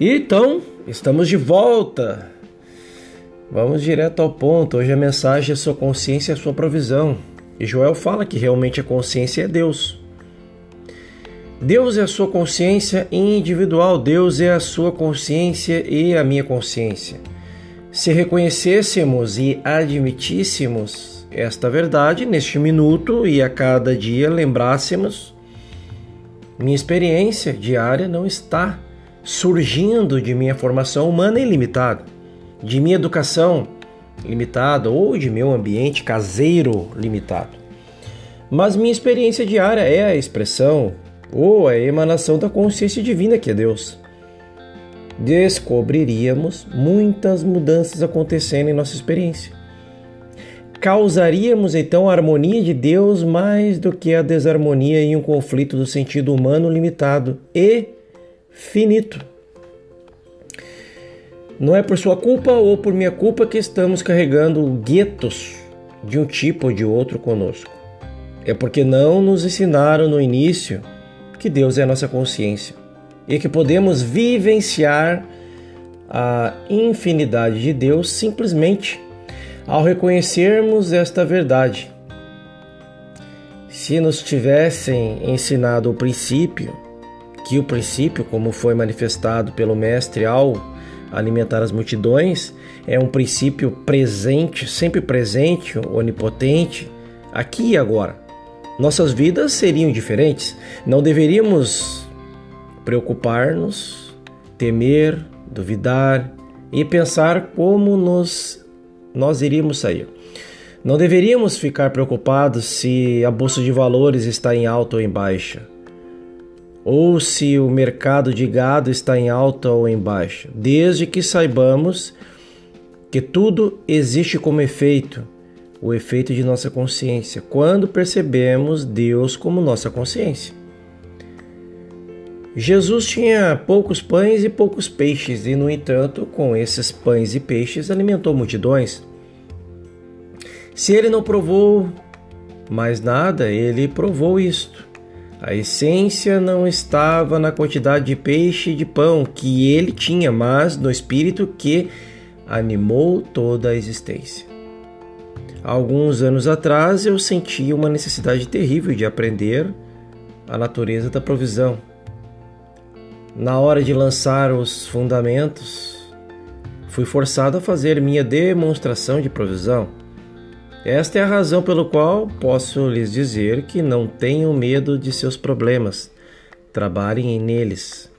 Então, estamos de volta. Vamos direto ao ponto. Hoje a mensagem é sua consciência é sua provisão. E Joel fala que realmente a consciência é Deus. Deus é a sua consciência individual, Deus é a sua consciência e a minha consciência. Se reconhecêssemos e admitíssemos esta verdade neste minuto e a cada dia lembrássemos, minha experiência diária não está surgindo de minha formação humana ilimitada, de minha educação limitada ou de meu ambiente caseiro limitado. Mas minha experiência diária é a expressão ou a emanação da consciência divina que é Deus. Descobriríamos muitas mudanças acontecendo em nossa experiência. Causaríamos então a harmonia de Deus mais do que a desarmonia e um conflito do sentido humano limitado e finito. Não é por sua culpa ou por minha culpa que estamos carregando guetos de um tipo ou de outro conosco. É porque não nos ensinaram no início que Deus é a nossa consciência e que podemos vivenciar a infinidade de Deus simplesmente ao reconhecermos esta verdade. Se nos tivessem ensinado o princípio, que o princípio, como foi manifestado pelo Mestre ao alimentar as multidões, é um princípio presente, sempre presente, onipotente, aqui e agora nossas vidas seriam diferentes. Não deveríamos preocupar-nos, temer, duvidar e pensar como nos, nós iríamos sair. Não deveríamos ficar preocupados se a bolsa de valores está em alta ou em baixa, ou se o mercado de gado está em alta ou em baixa, desde que saibamos que tudo existe como efeito o efeito de nossa consciência quando percebemos Deus como nossa consciência. Jesus tinha poucos pães e poucos peixes, e no entanto, com esses pães e peixes, alimentou multidões. Se ele não provou mais nada, ele provou isto. A essência não estava na quantidade de peixe e de pão que ele tinha, mas no espírito que animou toda a existência. Alguns anos atrás eu senti uma necessidade terrível de aprender a natureza da provisão. Na hora de lançar os fundamentos, fui forçado a fazer minha demonstração de provisão. Esta é a razão pelo qual posso lhes dizer que não tenham medo de seus problemas. Trabalhem neles.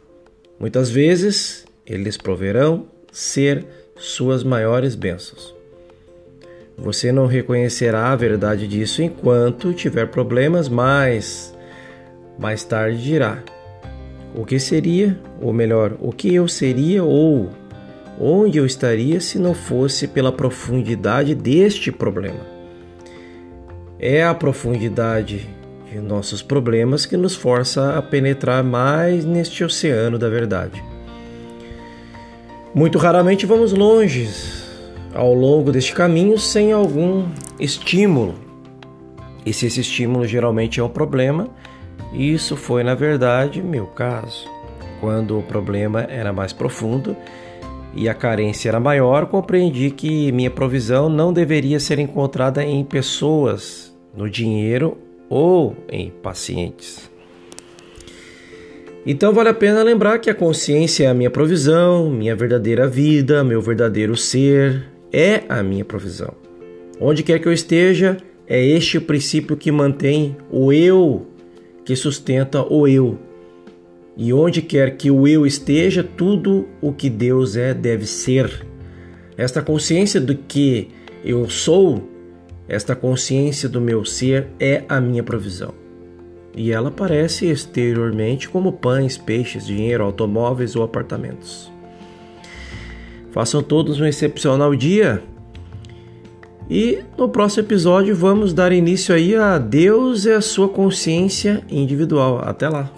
Muitas vezes eles proverão ser suas maiores bênçãos. Você não reconhecerá a verdade disso enquanto tiver problemas, mas mais tarde dirá: o que seria, ou melhor, o que eu seria ou onde eu estaria se não fosse pela profundidade deste problema. É a profundidade de nossos problemas que nos força a penetrar mais neste oceano da verdade. Muito raramente vamos longe ao longo deste caminho sem algum estímulo. E se esse estímulo geralmente é um problema, isso foi na verdade meu caso. Quando o problema era mais profundo e a carência era maior, compreendi que minha provisão não deveria ser encontrada em pessoas, no dinheiro ou em pacientes. Então vale a pena lembrar que a consciência é a minha provisão, minha verdadeira vida, meu verdadeiro ser, é a minha provisão. Onde quer que eu esteja, é este o princípio que mantém o eu, que sustenta o eu. E onde quer que o eu esteja, tudo o que Deus é deve ser. Esta consciência do que eu sou, esta consciência do meu ser é a minha provisão. E ela aparece exteriormente como pães, peixes, dinheiro, automóveis ou apartamentos. Façam todos um excepcional dia. E no próximo episódio vamos dar início aí a Deus e a sua consciência individual. Até lá.